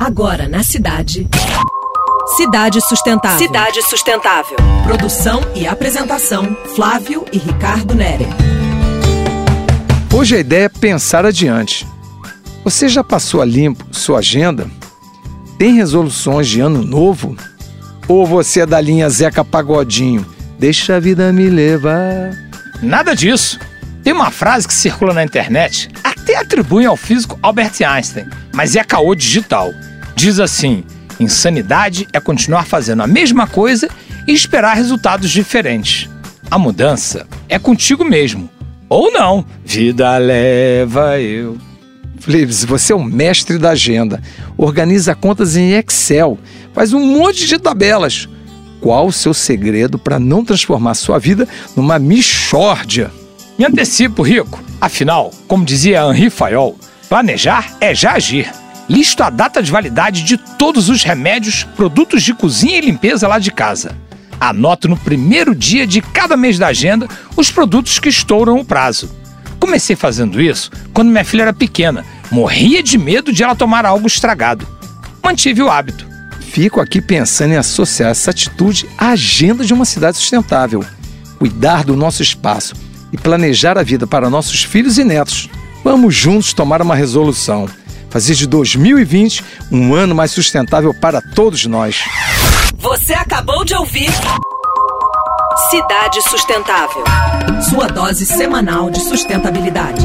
Agora na cidade. Cidade Sustentável. Cidade Sustentável. Produção e apresentação: Flávio e Ricardo Nere. Hoje a ideia é pensar adiante. Você já passou a limpo sua agenda? Tem resoluções de ano novo? Ou você é da linha Zeca Pagodinho? Deixa a vida me levar. Nada disso. Tem uma frase que circula na internet, até atribuem ao físico Albert Einstein, mas é caô digital. Diz assim: insanidade é continuar fazendo a mesma coisa e esperar resultados diferentes. A mudança é contigo mesmo. Ou não. Vida leva eu. Flips, você é o mestre da agenda. Organiza contas em Excel. Faz um monte de tabelas. Qual o seu segredo para não transformar sua vida numa michórdia? Me antecipo, Rico. Afinal, como dizia Henri Fayol, planejar é já agir. Listo a data de validade de todos os remédios, produtos de cozinha e limpeza lá de casa. Anoto no primeiro dia de cada mês da agenda os produtos que estouram o prazo. Comecei fazendo isso quando minha filha era pequena, morria de medo de ela tomar algo estragado. Mantive o hábito. Fico aqui pensando em associar essa atitude à agenda de uma cidade sustentável. Cuidar do nosso espaço e planejar a vida para nossos filhos e netos. Vamos juntos tomar uma resolução. Fazer de 2020 um ano mais sustentável para todos nós. Você acabou de ouvir Cidade Sustentável. Sua dose semanal de sustentabilidade.